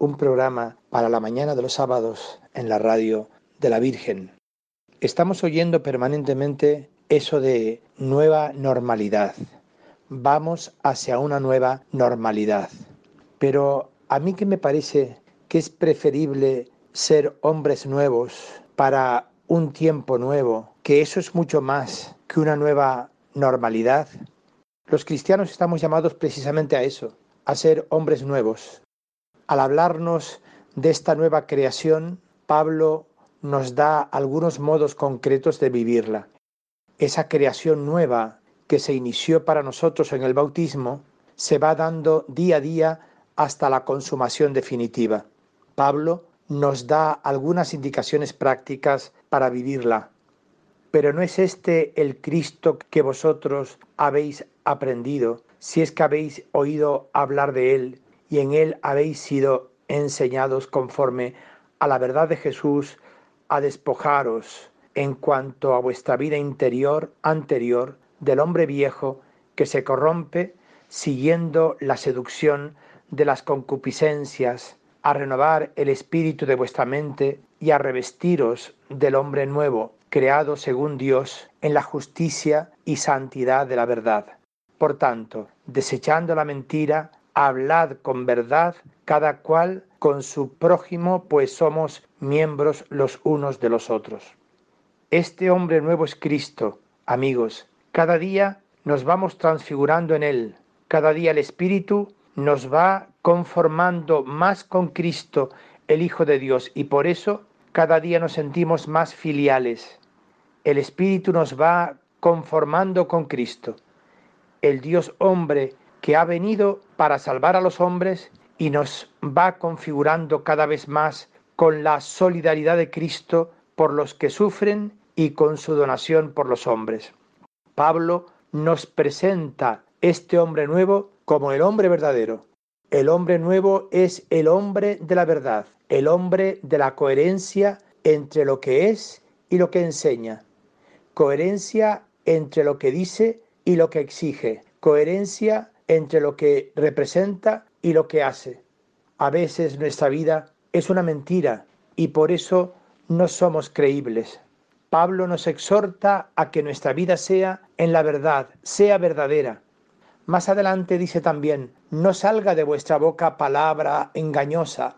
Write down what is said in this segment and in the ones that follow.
un programa para la mañana de los sábados en la radio de la Virgen. Estamos oyendo permanentemente eso de nueva normalidad. Vamos hacia una nueva normalidad. Pero a mí que me parece que es preferible ser hombres nuevos para un tiempo nuevo, que eso es mucho más que una nueva normalidad. Los cristianos estamos llamados precisamente a eso, a ser hombres nuevos. Al hablarnos de esta nueva creación, Pablo nos da algunos modos concretos de vivirla. Esa creación nueva que se inició para nosotros en el bautismo se va dando día a día hasta la consumación definitiva. Pablo nos da algunas indicaciones prácticas para vivirla. Pero no es este el Cristo que vosotros habéis aprendido, si es que habéis oído hablar de Él y en Él habéis sido enseñados conforme a la verdad de Jesús, a despojaros en cuanto a vuestra vida interior anterior del hombre viejo que se corrompe siguiendo la seducción de las concupiscencias, a renovar el espíritu de vuestra mente y a revestiros del hombre nuevo, creado según Dios en la justicia y santidad de la verdad. Por tanto, desechando la mentira, hablad con verdad, cada cual con su prójimo, pues somos miembros los unos de los otros. Este hombre nuevo es Cristo, amigos. Cada día nos vamos transfigurando en Él. Cada día el Espíritu nos va conformando más con Cristo, el Hijo de Dios, y por eso cada día nos sentimos más filiales. El Espíritu nos va conformando con Cristo el Dios hombre que ha venido para salvar a los hombres y nos va configurando cada vez más con la solidaridad de Cristo por los que sufren y con su donación por los hombres. Pablo nos presenta este hombre nuevo como el hombre verdadero. El hombre nuevo es el hombre de la verdad, el hombre de la coherencia entre lo que es y lo que enseña, coherencia entre lo que dice y lo que exige, coherencia entre lo que representa y lo que hace. A veces nuestra vida es una mentira y por eso no somos creíbles. Pablo nos exhorta a que nuestra vida sea en la verdad, sea verdadera. Más adelante dice también, no salga de vuestra boca palabra engañosa,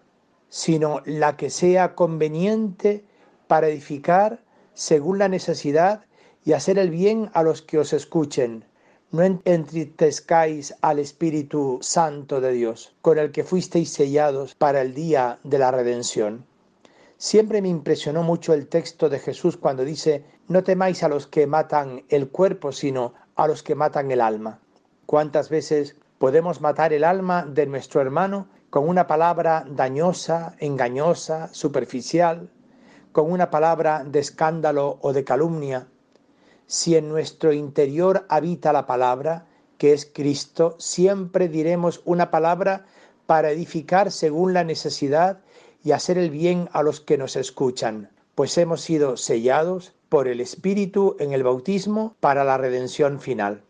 sino la que sea conveniente para edificar según la necesidad y hacer el bien a los que os escuchen. No entristezcáis al Espíritu Santo de Dios, con el que fuisteis sellados para el día de la redención. Siempre me impresionó mucho el texto de Jesús cuando dice, no temáis a los que matan el cuerpo, sino a los que matan el alma. ¿Cuántas veces podemos matar el alma de nuestro hermano con una palabra dañosa, engañosa, superficial, con una palabra de escándalo o de calumnia? Si en nuestro interior habita la palabra, que es Cristo, siempre diremos una palabra para edificar según la necesidad y hacer el bien a los que nos escuchan, pues hemos sido sellados por el Espíritu en el bautismo para la redención final.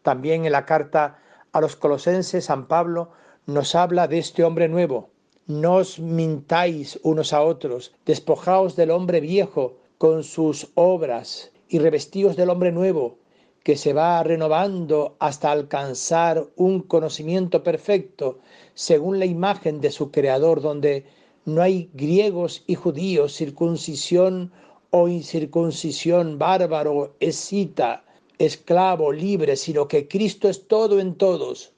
También en la carta a los colosenses San Pablo nos habla de este hombre nuevo. No os mintáis unos a otros, despojaos del hombre viejo con sus obras y revestidos del hombre nuevo, que se va renovando hasta alcanzar un conocimiento perfecto según la imagen de su Creador, donde no hay griegos y judíos, circuncisión o incircuncisión, bárbaro, escita, esclavo, libre, sino que Cristo es todo en todos.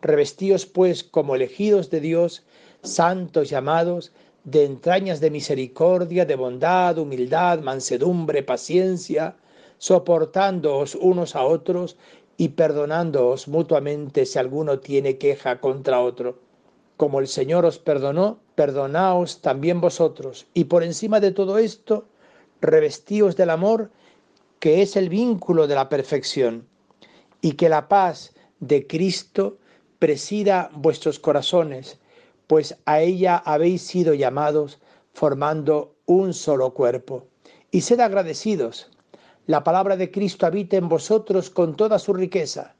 Revestidos pues como elegidos de Dios, santos llamados, de entrañas de misericordia, de bondad, humildad, mansedumbre, paciencia, soportándoos unos a otros y perdonándoos mutuamente si alguno tiene queja contra otro. como el Señor os perdonó, perdonaos también vosotros. Y por encima de todo esto, revestíos del amor, que es el vínculo de la perfección, y que la paz de Cristo presida vuestros corazones, pues a ella habéis sido llamados formando un solo cuerpo. Y sed agradecidos. La palabra de Cristo habita en vosotros con toda su riqueza.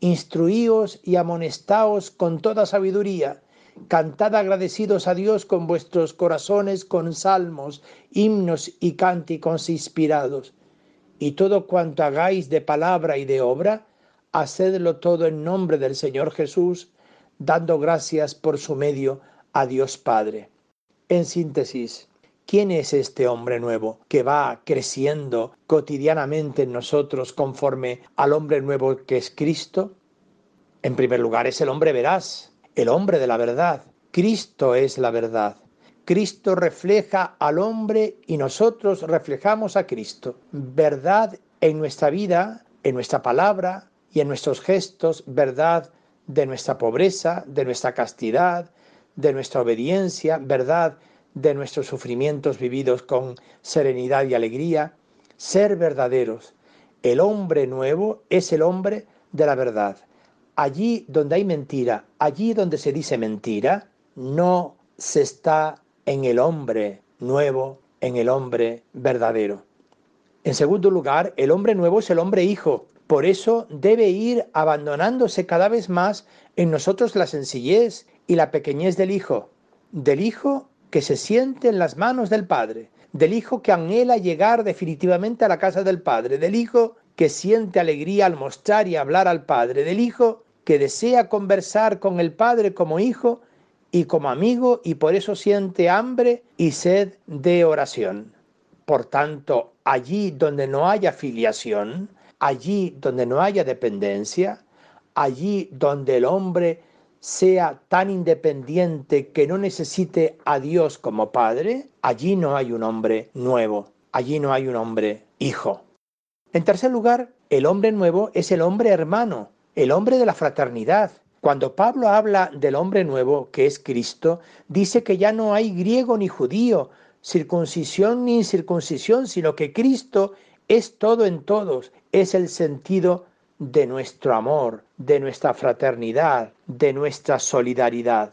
Instruíos y amonestaos con toda sabiduría Cantad agradecidos a Dios con vuestros corazones, con salmos, himnos y cánticos inspirados. Y todo cuanto hagáis de palabra y de obra, hacedlo todo en nombre del Señor Jesús, dando gracias por su medio a Dios Padre. En síntesis, ¿quién es este hombre nuevo que va creciendo cotidianamente en nosotros conforme al hombre nuevo que es Cristo? En primer lugar, es el hombre veraz, el hombre de la verdad. Cristo es la verdad. Cristo refleja al hombre y nosotros reflejamos a Cristo. Verdad en nuestra vida, en nuestra palabra y en nuestros gestos, verdad de nuestra pobreza, de nuestra castidad, de nuestra obediencia, verdad de nuestros sufrimientos vividos con serenidad y alegría, ser verdaderos. El hombre nuevo es el hombre de la verdad allí donde hay mentira, allí donde se dice mentira, no se está en el hombre nuevo, en el hombre verdadero. En segundo lugar, el hombre nuevo es el hombre hijo. Por eso debe ir abandonándose cada vez más en nosotros la sencillez y la pequeñez del hijo, del hijo que se siente en las manos del Padre, del hijo que anhela llegar definitivamente a la casa del Padre, del hijo que siente alegría al mostrar y hablar al Padre, del hijo que desea conversar con el Padre como hijo y como amigo y por eso siente hambre y sed de oración. Por tanto, allí donde no haya filiación, allí donde no haya dependencia, allí donde el hombre sea tan independiente que no necesite a Dios como Padre, allí no hay un hombre nuevo, allí no hay un hombre hijo. En tercer lugar, el hombre nuevo es el hombre hermano, el hombre de la fraternidad. Cuando Pablo habla del hombre nuevo, que es Cristo, dice que ya no hay griego ni judío, circuncisión ni incircuncisión, sino que Cristo es todo en todos, es el sentido de nuestro amor, de nuestra fraternidad, de nuestra solidaridad.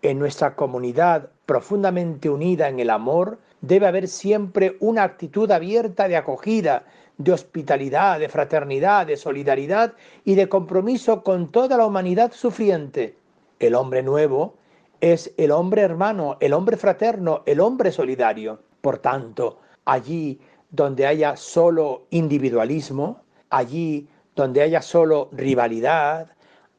En nuestra comunidad profundamente unida en el amor, debe haber siempre una actitud abierta de acogida, de hospitalidad, de fraternidad, de solidaridad y de compromiso con toda la humanidad sufriente. El hombre nuevo es el hombre hermano, el hombre fraterno, el hombre solidario. Por tanto, allí donde haya solo individualismo, allí donde haya solo rivalidad,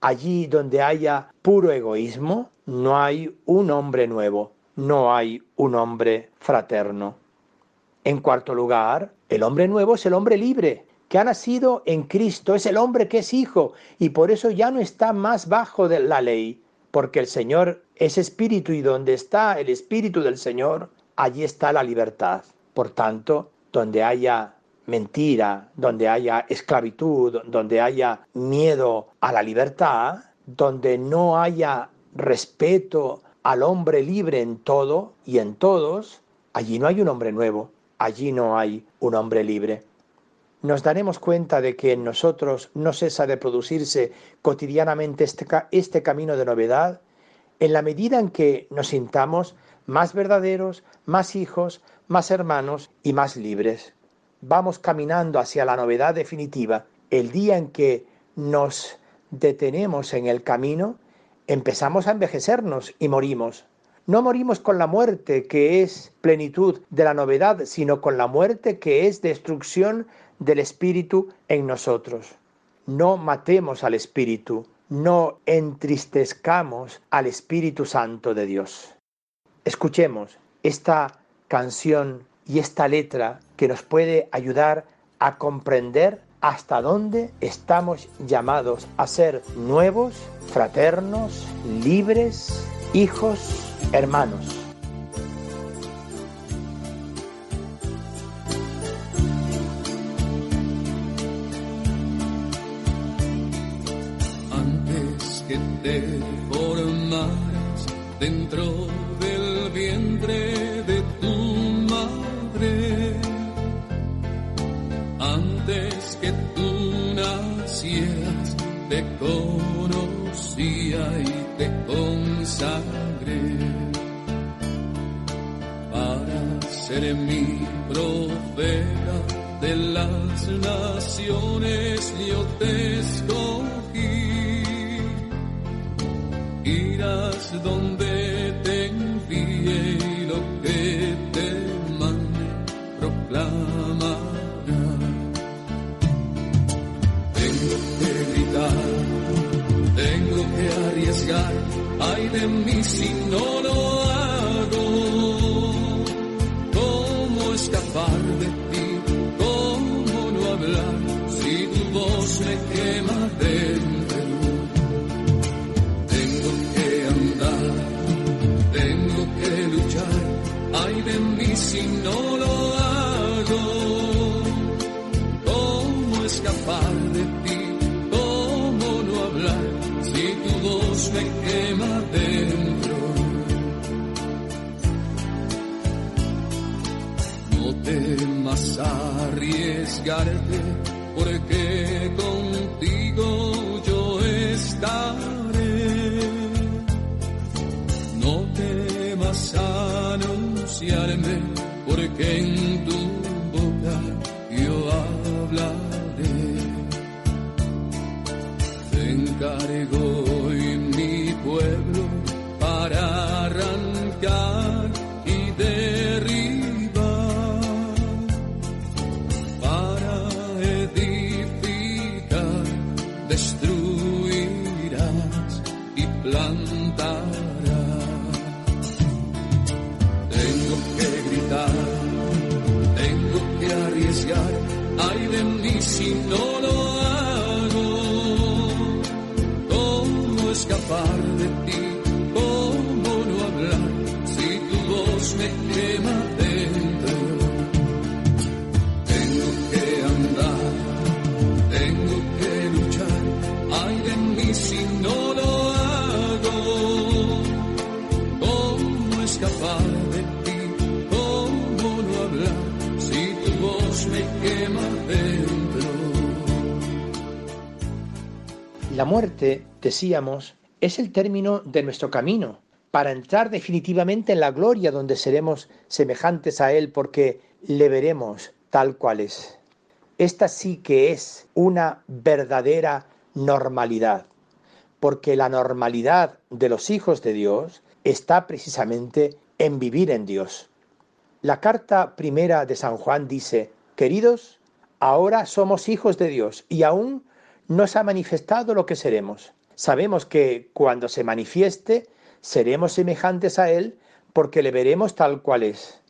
allí donde haya puro egoísmo, no hay un hombre nuevo, no hay un hombre fraterno. En cuarto lugar, el hombre nuevo es el hombre libre, que ha nacido en Cristo, es el hombre que es hijo y por eso ya no está más bajo de la ley, porque el Señor es espíritu y donde está el espíritu del Señor, allí está la libertad. Por tanto, donde haya mentira, donde haya esclavitud, donde haya miedo a la libertad, donde no haya respeto al hombre libre en todo y en todos, allí no hay un hombre nuevo, allí no hay un hombre libre. Nos daremos cuenta de que en nosotros no cesa de producirse cotidianamente este, este camino de novedad en la medida en que nos sintamos más verdaderos, más hijos, más hermanos y más libres. Vamos caminando hacia la novedad definitiva. El día en que nos detenemos en el camino, empezamos a envejecernos y morimos. No morimos con la muerte, que es plenitud de la novedad, sino con la muerte, que es destrucción del Espíritu en nosotros. No matemos al Espíritu, no entristezcamos al Espíritu Santo de Dios. Escuchemos esta canción y esta letra que nos puede ayudar a comprender hasta dónde estamos llamados a ser nuevos, fraternos, libres, hijos hermanos. Las anunciarme, porque en La muerte, decíamos, es el término de nuestro camino para entrar definitivamente en la gloria donde seremos semejantes a Él porque le veremos tal cual es. Esta sí que es una verdadera normalidad, porque la normalidad de los hijos de Dios está precisamente en vivir en Dios. La carta primera de San Juan dice, queridos, ahora somos hijos de Dios y aún no se ha manifestado lo que seremos. Sabemos que cuando se manifieste, seremos semejantes a Él porque le veremos tal cual es.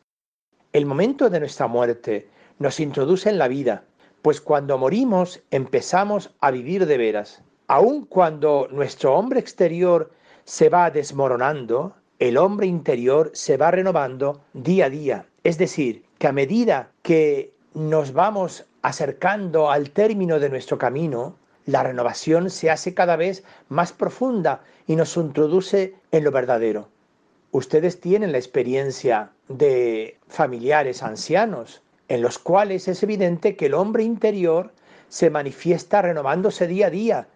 El momento de nuestra muerte nos introduce en la vida, pues cuando morimos empezamos a vivir de veras. Aun cuando nuestro hombre exterior se va desmoronando, el hombre interior se va renovando día a día. Es decir, que a medida que nos vamos acercando al término de nuestro camino, la renovación se hace cada vez más profunda y nos introduce en lo verdadero. Ustedes tienen la experiencia de familiares ancianos, en los cuales es evidente que el hombre interior se manifiesta renovándose día a día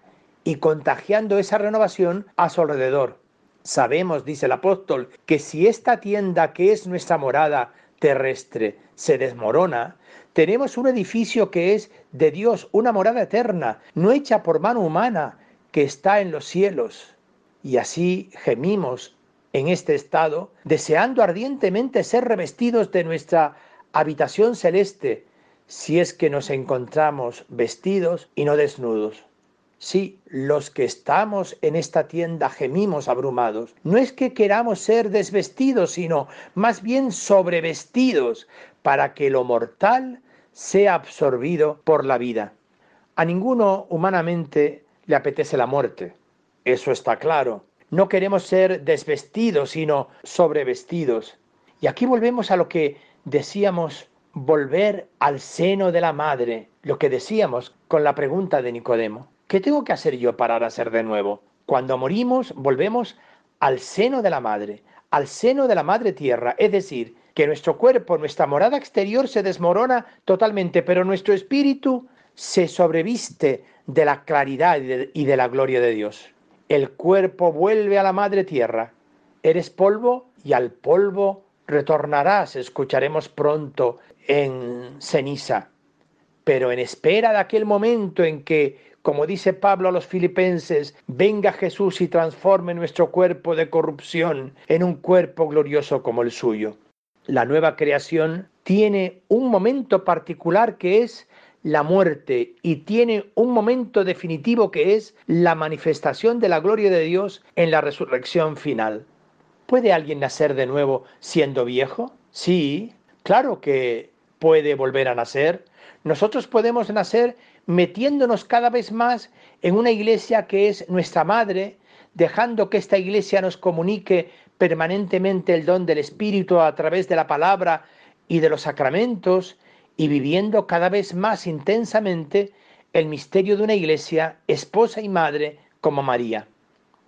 y contagiando esa renovación a su alrededor. Sabemos, dice el apóstol, que si esta tienda que es nuestra morada terrestre se desmorona, tenemos un edificio que es de Dios, una morada eterna, no hecha por mano humana, que está en los cielos. Y así gemimos en este estado, deseando ardientemente ser revestidos de nuestra habitación celeste, si es que nos encontramos vestidos y no desnudos. Sí, los que estamos en esta tienda gemimos abrumados. No es que queramos ser desvestidos, sino más bien sobrevestidos para que lo mortal sea absorbido por la vida. A ninguno humanamente le apetece la muerte. Eso está claro. No queremos ser desvestidos, sino sobrevestidos. Y aquí volvemos a lo que decíamos, volver al seno de la madre, lo que decíamos con la pregunta de Nicodemo. ¿Qué tengo que hacer yo para nacer de nuevo? Cuando morimos, volvemos al seno de la madre, al seno de la madre tierra, es decir, que nuestro cuerpo, nuestra morada exterior se desmorona totalmente, pero nuestro espíritu se sobreviste de la claridad y de, la gloria de Dios. El cuerpo vuelve a la madre tierra. Eres polvo y al polvo retornarás, escucharemos pronto en ceniza. Pero en espera de aquel momento en que, como dice Pablo a los filipenses, venga Jesús y transforme nuestro cuerpo de corrupción en un cuerpo glorioso como el suyo. La nueva creación tiene un momento particular que es la muerte y tiene un momento definitivo que es la manifestación de la gloria de Dios en la resurrección final. ¿Puede alguien nacer de nuevo siendo viejo? Sí, claro que puede volver a nacer. Nosotros podemos nacer metiéndonos cada vez más en una iglesia que es nuestra madre, dejando que esta iglesia nos comunique permanentemente el don del Espíritu a través de la palabra y de los sacramentos y viviendo cada vez más intensamente el misterio de una iglesia, esposa y madre como María.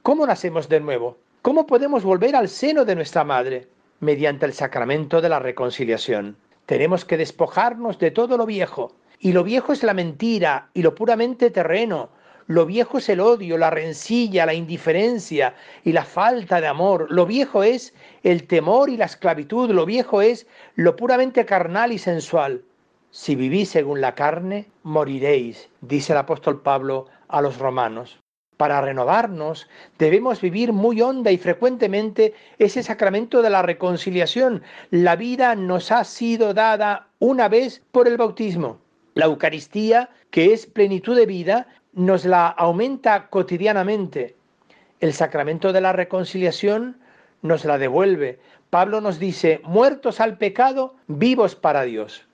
¿Cómo nacemos de nuevo? ¿Cómo podemos volver al seno de nuestra madre? Mediante el sacramento de la reconciliación. Tenemos que despojarnos de todo lo viejo. Y lo viejo es la mentira y lo puramente terreno. Lo viejo es el odio, la rencilla, la indiferencia y la falta de amor. Lo viejo es el temor y la esclavitud. Lo viejo es lo puramente carnal y sensual. Si vivís según la carne, moriréis, dice el apóstol Pablo a los romanos. Para renovarnos debemos vivir muy honda y frecuentemente ese sacramento de la reconciliación. La vida nos ha sido dada una vez por el bautismo. La Eucaristía, que es plenitud de vida, nos la aumenta cotidianamente. El sacramento de la reconciliación nos la devuelve. Pablo nos dice, muertos al pecado, vivos para Dios.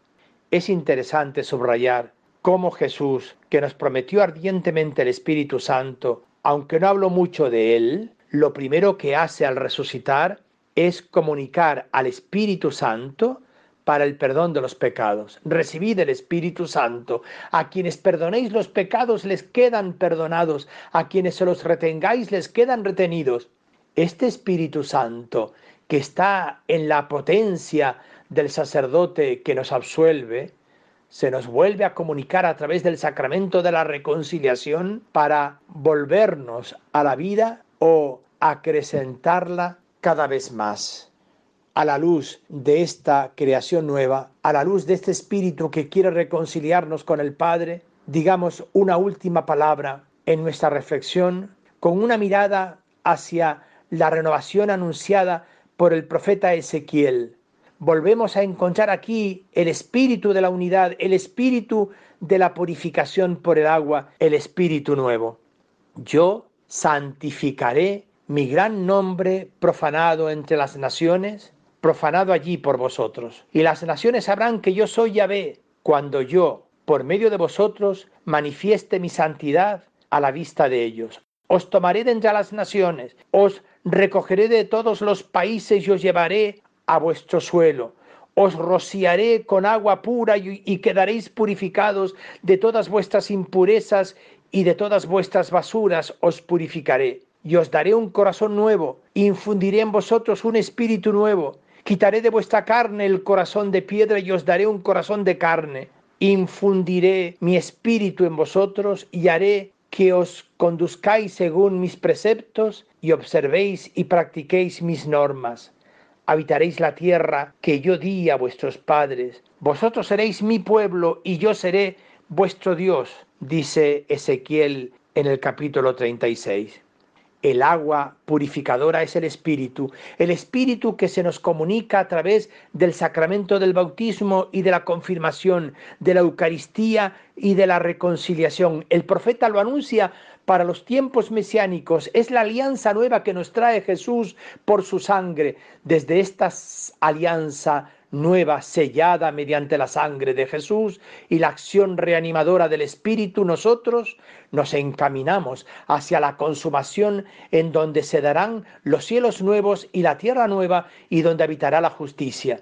Es interesante subrayar cómo Jesús, que nos prometió ardientemente el Espíritu Santo, aunque no hablo mucho de él, lo primero que hace al resucitar es comunicar al Espíritu Santo para el perdón de los pecados. Recibid el Espíritu Santo. A quienes perdonéis los pecados les quedan perdonados, a quienes se los retengáis les quedan retenidos. Este Espíritu Santo, que está en la potencia del sacerdote que nos absuelve, se nos vuelve a comunicar a través del sacramento de la reconciliación para volvernos a la vida o acrecentarla cada vez más. A la luz de esta creación nueva, a la luz de este espíritu que quiere reconciliarnos con el Padre, digamos una última palabra en nuestra reflexión con una mirada hacia la renovación anunciada por el profeta Ezequiel volvemos a encontrar aquí el espíritu de la unidad, el espíritu de la purificación por el agua, el espíritu nuevo. Yo santificaré mi gran nombre profanado entre las naciones, profanado allí por vosotros. Y las naciones sabrán que yo soy Yahvé cuando yo, por medio de vosotros, manifieste mi santidad a la vista de ellos. Os tomaré de entre las naciones, os recogeré de todos los países y os llevaré a vuestro suelo. Os rociaré con agua pura y, quedaréis purificados de todas vuestras impurezas y de todas vuestras basuras os purificaré. Y os daré un corazón nuevo, infundiré en vosotros un espíritu nuevo. Quitaré de vuestra carne el corazón de piedra y os daré un corazón de carne. Infundiré mi espíritu en vosotros y haré que os conduzcáis según mis preceptos y observéis y practiquéis mis normas habitaréis la tierra que yo di a vuestros padres. Vosotros seréis mi pueblo y yo seré vuestro Dios, dice Ezequiel en el capítulo 36. El agua purificadora es el Espíritu, el Espíritu que se nos comunica a través del sacramento del bautismo y de la confirmación, de la Eucaristía y de la reconciliación. El profeta lo anuncia para los tiempos mesiánicos. Es la alianza nueva que nos trae Jesús por su sangre. Desde esta alianza nueva sellada mediante la sangre de Jesús y la acción reanimadora del Espíritu, nosotros nos encaminamos hacia la consumación en donde se darán los cielos nuevos y la tierra nueva y donde habitará la justicia.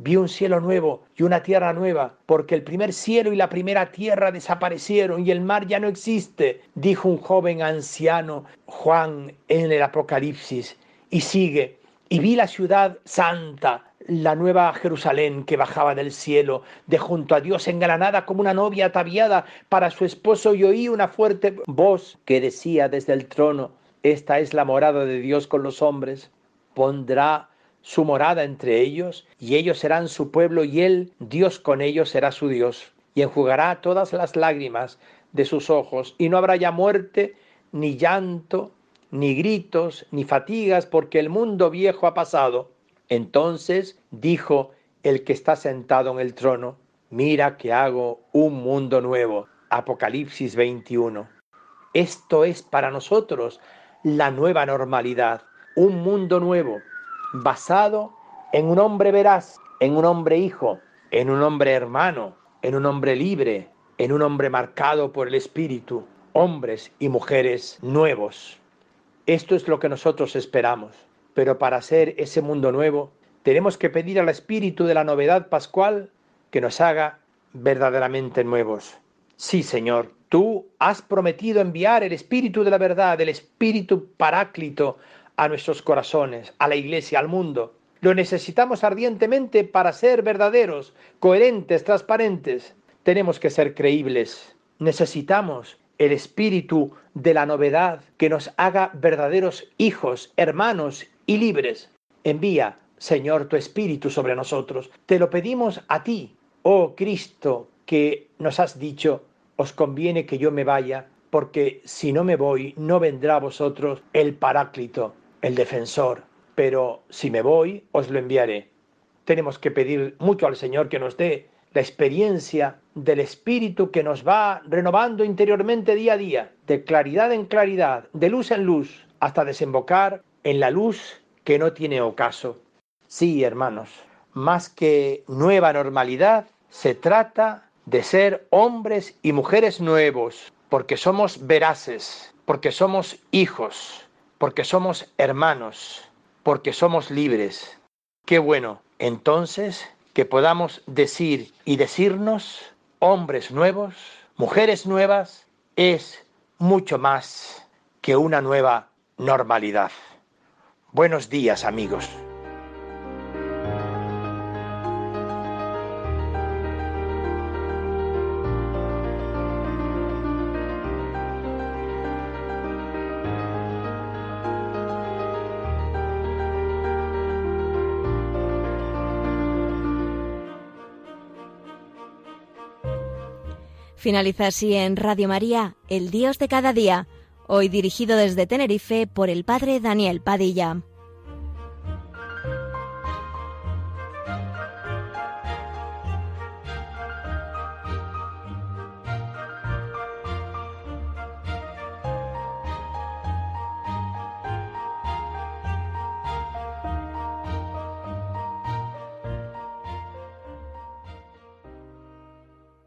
Vi un cielo nuevo y una tierra nueva, porque el primer cielo y la primera tierra desaparecieron y el mar ya no existe, dijo un joven anciano Juan en el Apocalipsis. Y sigue, y vi la ciudad santa, la nueva Jerusalén que bajaba del cielo, de junto a Dios engranada como una novia ataviada para su esposo, y oí una fuerte voz que decía desde el trono, esta es la morada de Dios con los hombres, pondrá su morada entre ellos, y ellos serán su pueblo, y él, Dios con ellos, será su Dios, y enjugará todas las lágrimas de sus ojos, y no habrá ya muerte, ni llanto, ni gritos, ni fatigas, porque el mundo viejo ha pasado. Entonces dijo el que está sentado en el trono, mira que hago un mundo nuevo. Apocalipsis 21. Esto es para nosotros la nueva normalidad, un mundo nuevo, basado en un hombre veraz, en un hombre hijo, en un hombre hermano, en un hombre libre, en un hombre marcado por el Espíritu, hombres y mujeres nuevos. Esto es lo que nosotros esperamos, pero para hacer ese mundo nuevo tenemos que pedir al Espíritu de la novedad pascual que nos haga verdaderamente nuevos. Sí, Señor, tú has prometido enviar el Espíritu de la verdad, el Espíritu paráclito a nuestros corazones, a la Iglesia, al mundo. Lo necesitamos ardientemente para ser verdaderos, coherentes, transparentes. Tenemos que ser creíbles. Necesitamos el espíritu de la novedad que nos haga verdaderos hijos, hermanos y libres. Envía, Señor, tu espíritu sobre nosotros. Te lo pedimos a ti, oh Cristo, que nos has dicho, os conviene que yo me vaya, porque si no me voy, no vendrá a vosotros el paráclito, el defensor. Pero si me voy, os lo enviaré. Tenemos que pedir mucho al Señor que nos dé la experiencia del Espíritu que nos va renovando interiormente día a día, de claridad en claridad, de luz en luz, hasta desembocar en la luz que no tiene ocaso. Sí, hermanos, más que nueva normalidad, se trata de ser hombres y mujeres nuevos, porque somos veraces, porque somos hijos, porque somos hermanos, porque somos libres. Qué bueno, entonces, que podamos decir y decirnos hombres nuevos, mujeres nuevas, es mucho más que una nueva normalidad. Buenos días amigos. Finaliza así en Radio María, El Dios de cada día, hoy dirigido desde Tenerife por el Padre Daniel Padilla.